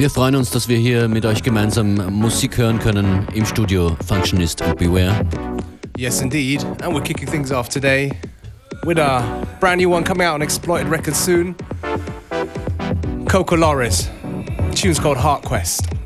Wir freuen uns, dass wir hier mit euch gemeinsam Musik hören können im Studio Functionist und Beware. Yes, indeed. And we're kicking things off today with a brand new one coming out on Exploited Records soon. Coco Loris. Tune's called Heart Quest.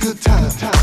good time.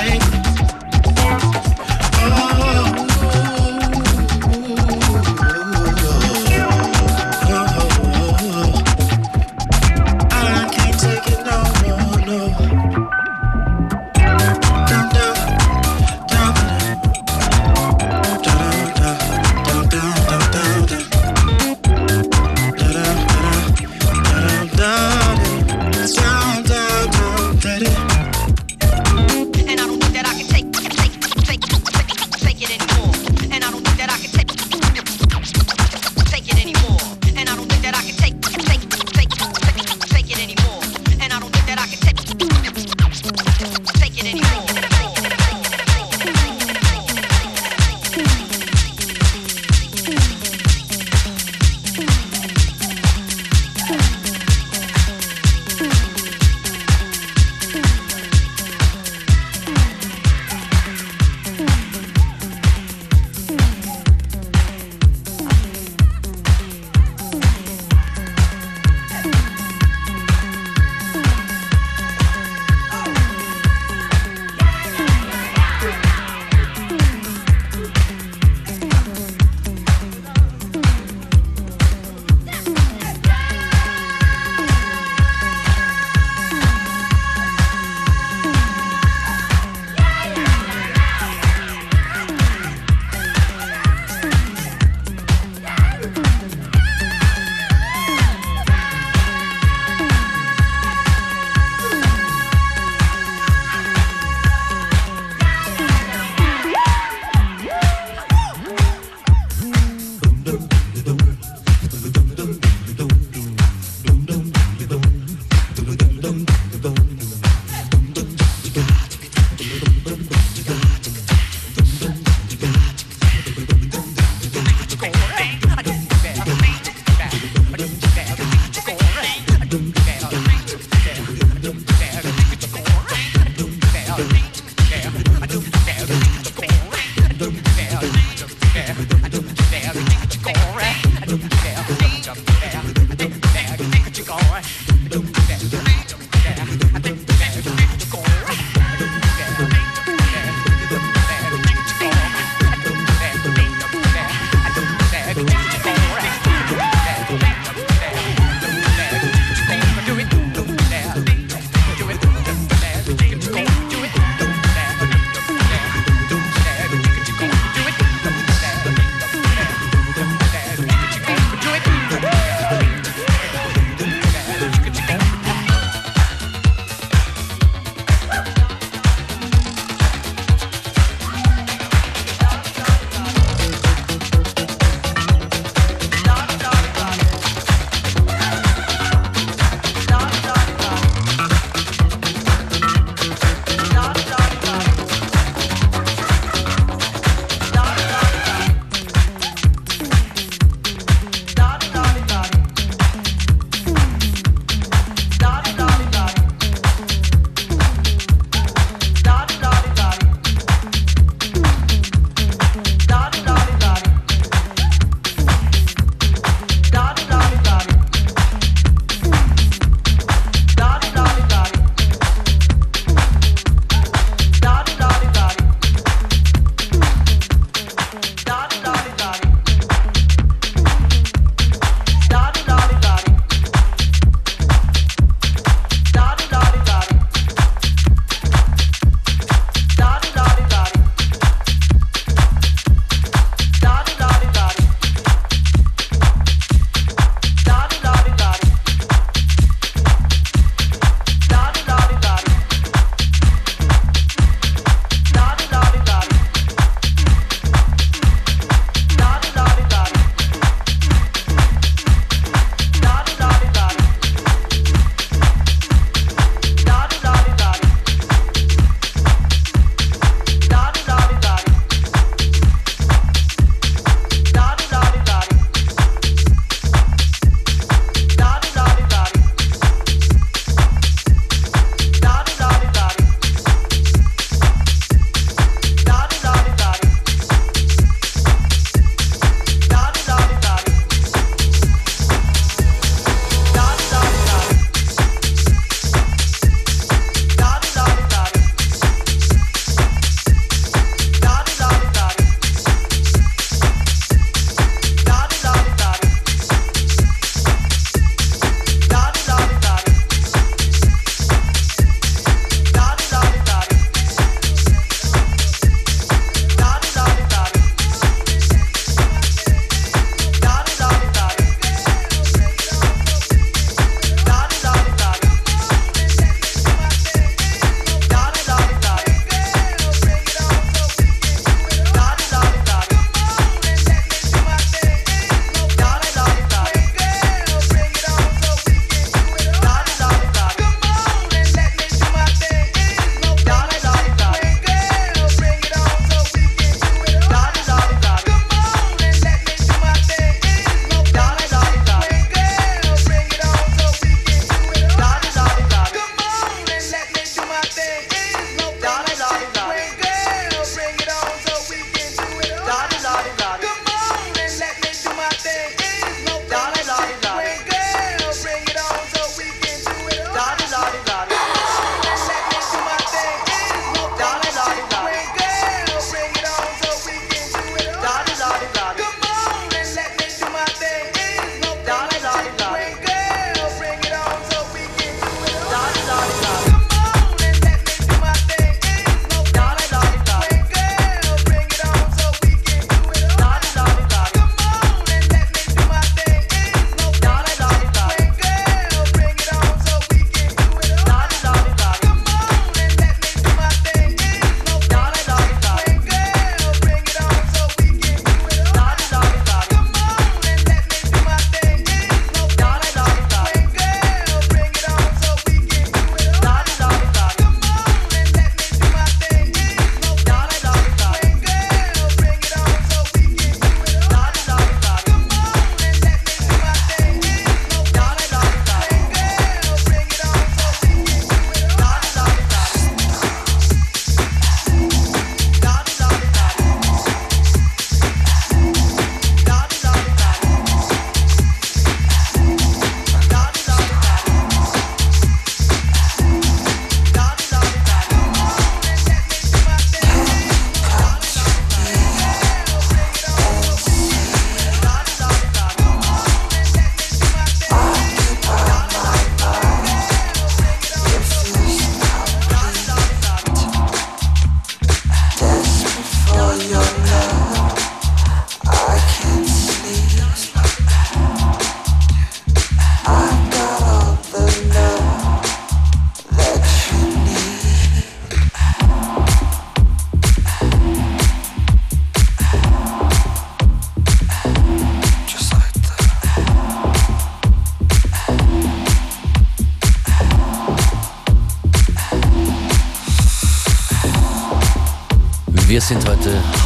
thanks.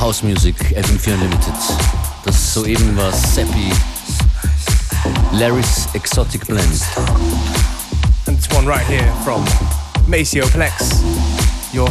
House Music FM4 Unlimited. Das soeben war Seppi, Larry's Exotic Blend. And this one right here from Maceo Plex, Your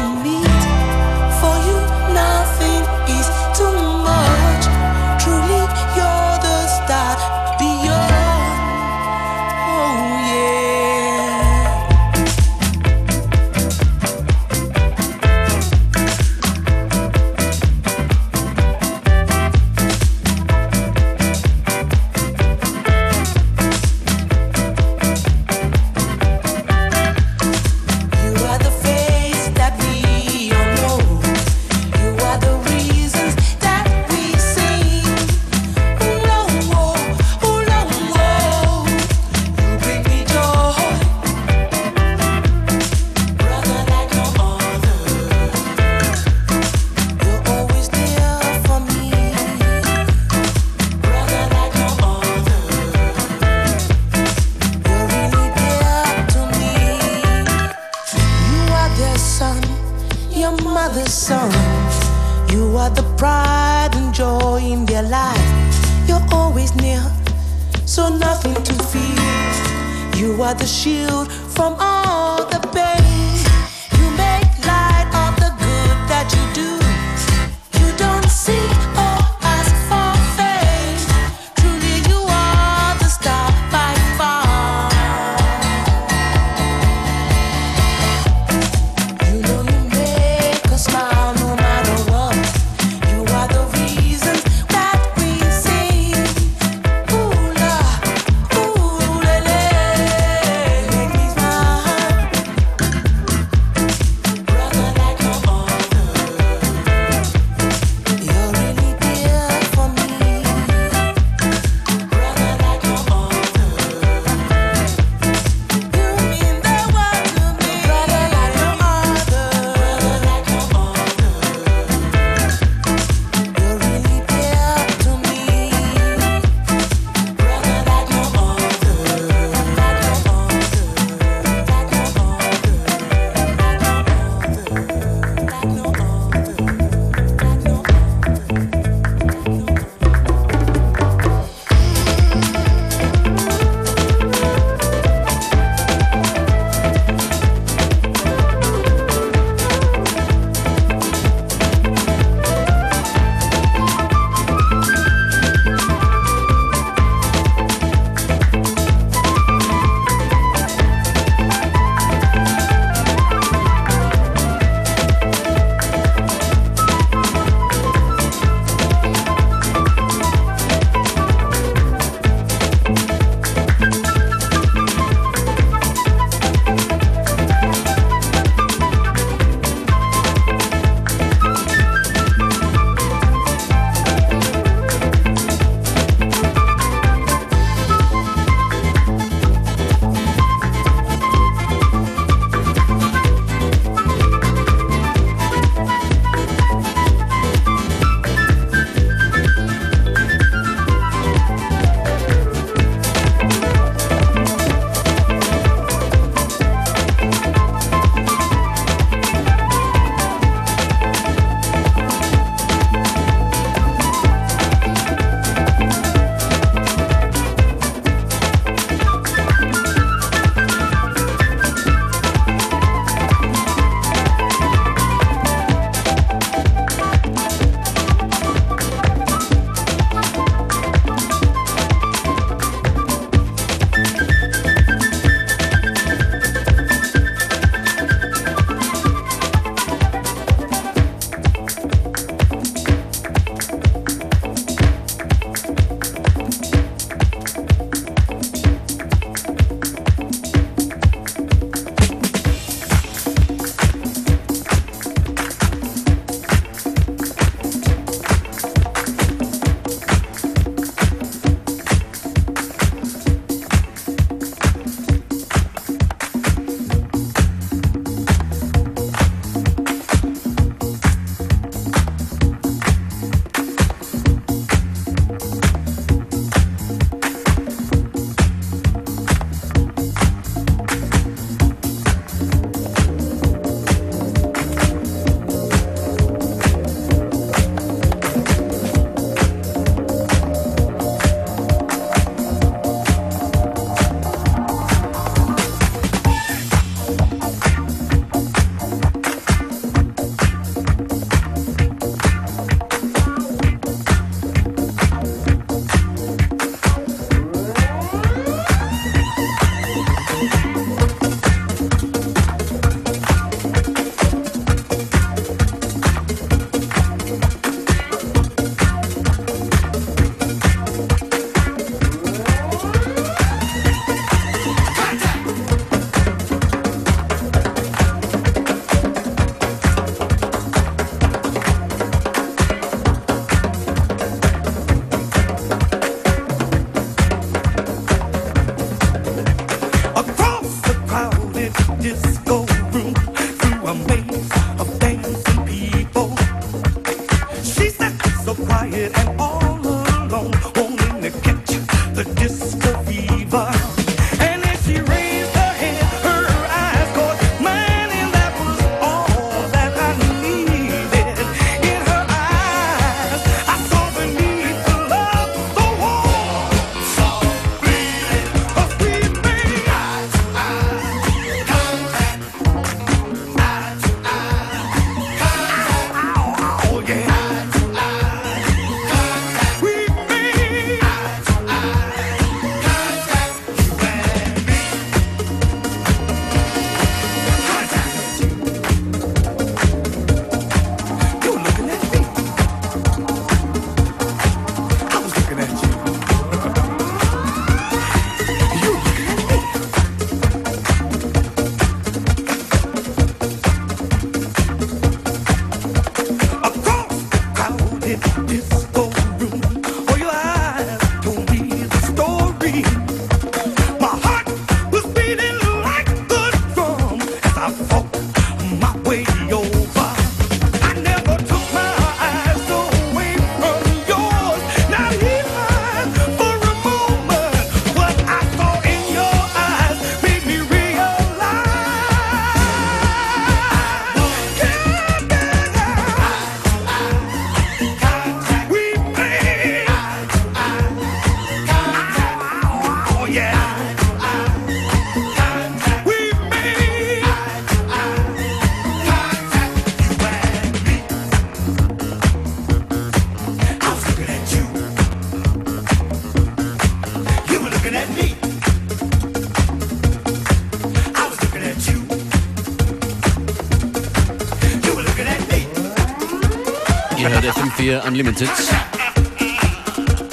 Unlimited.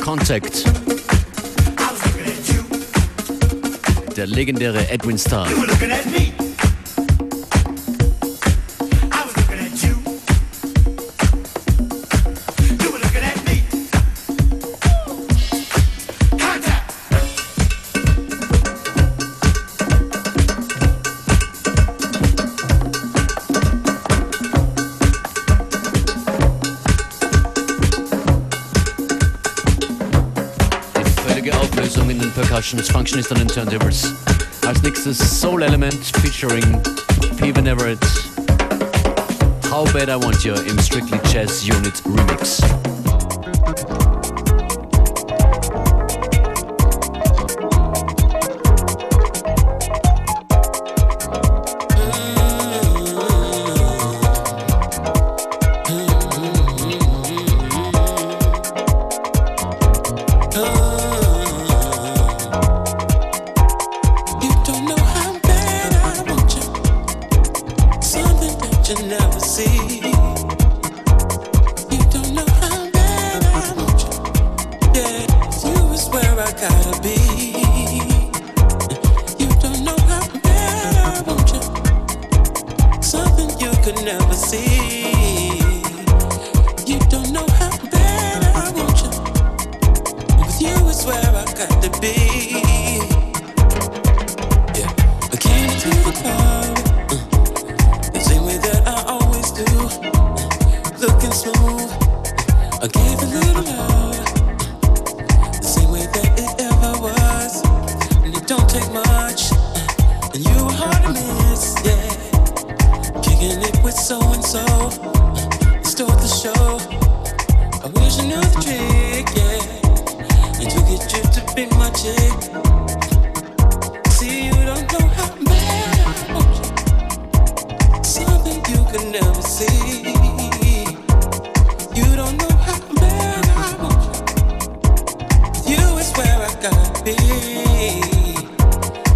Contact. Der legendäre Edwin Starr. Functionist, Functionist on den Turntables. Als nächstes Soul Element featuring Peven Everett. How Bad I Want You im Strictly Jazz Unit Remix.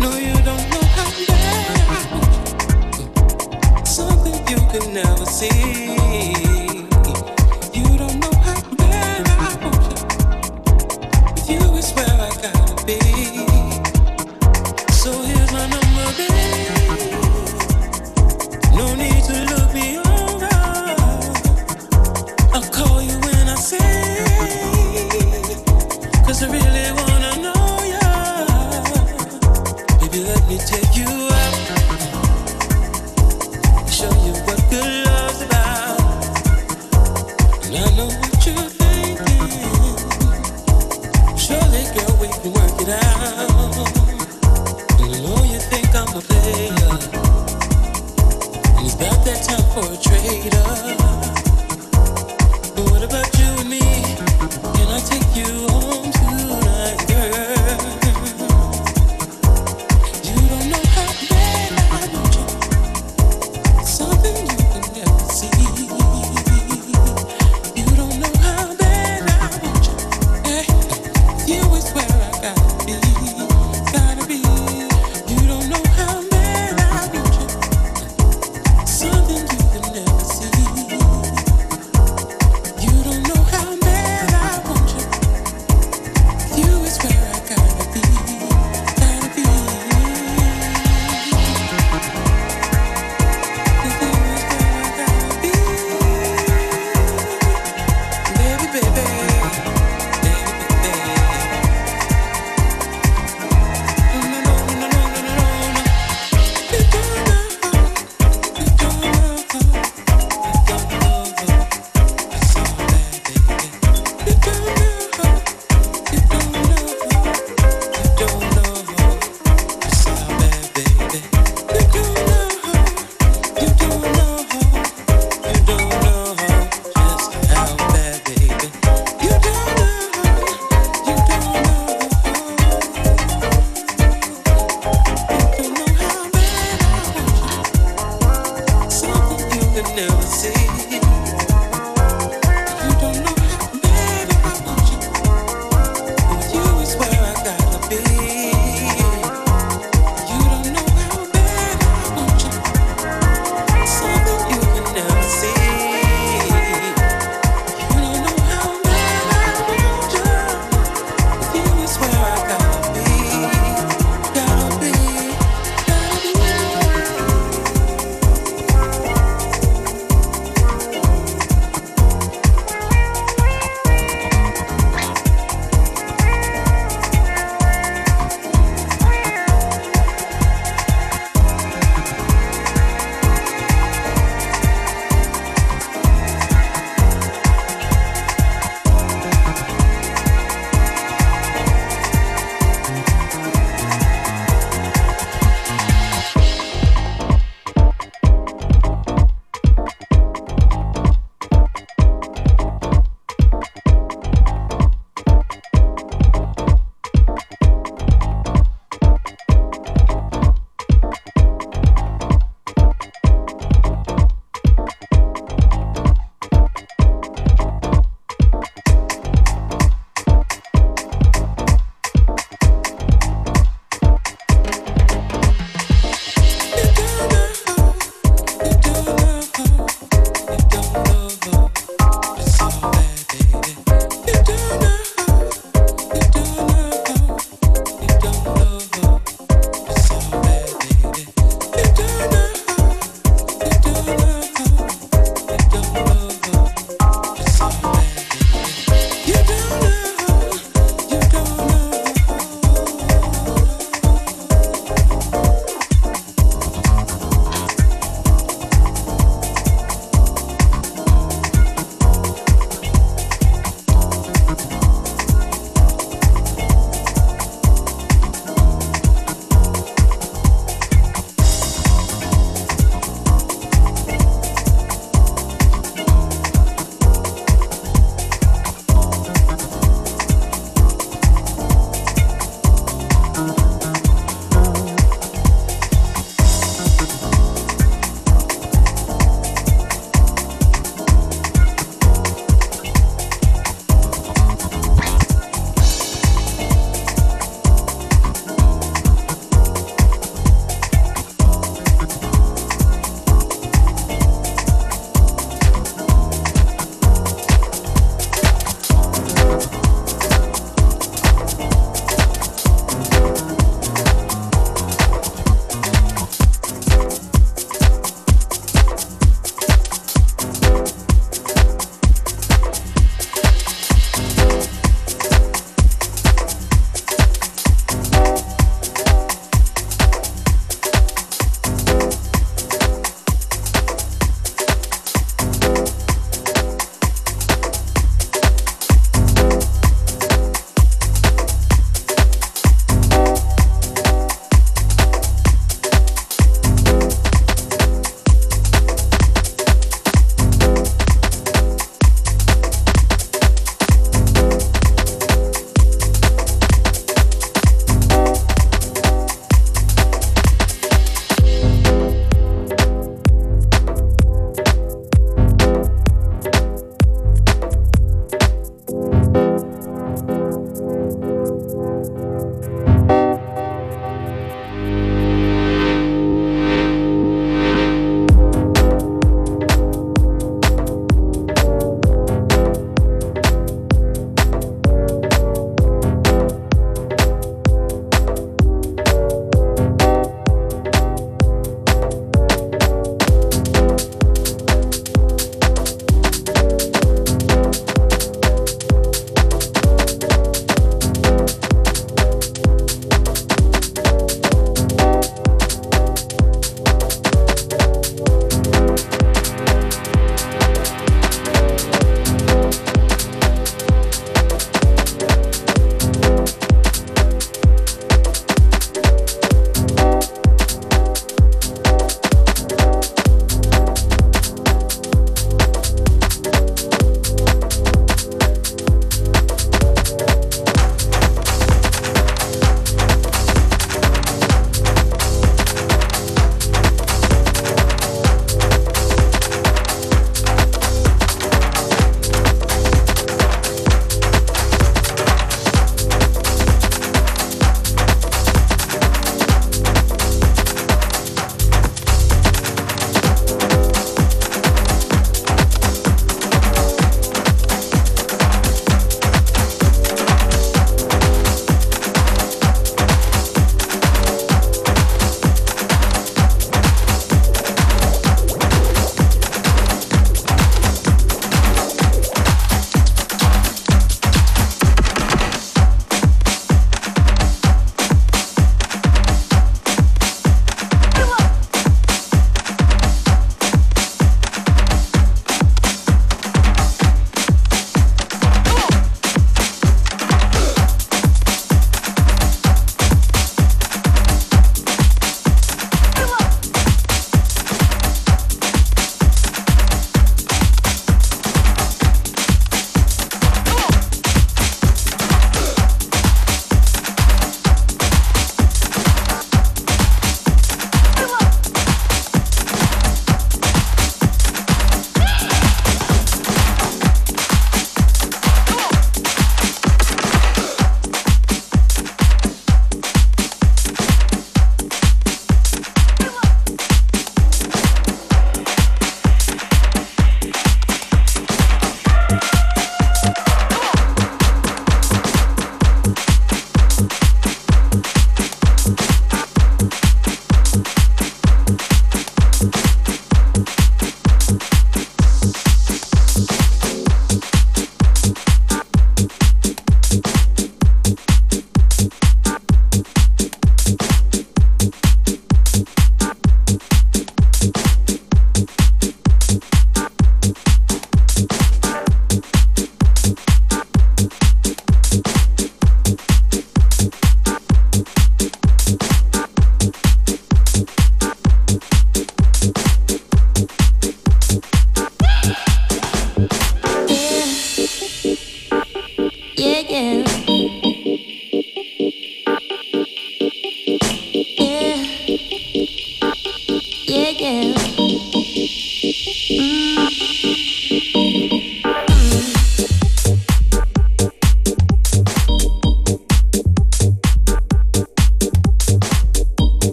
No, you don't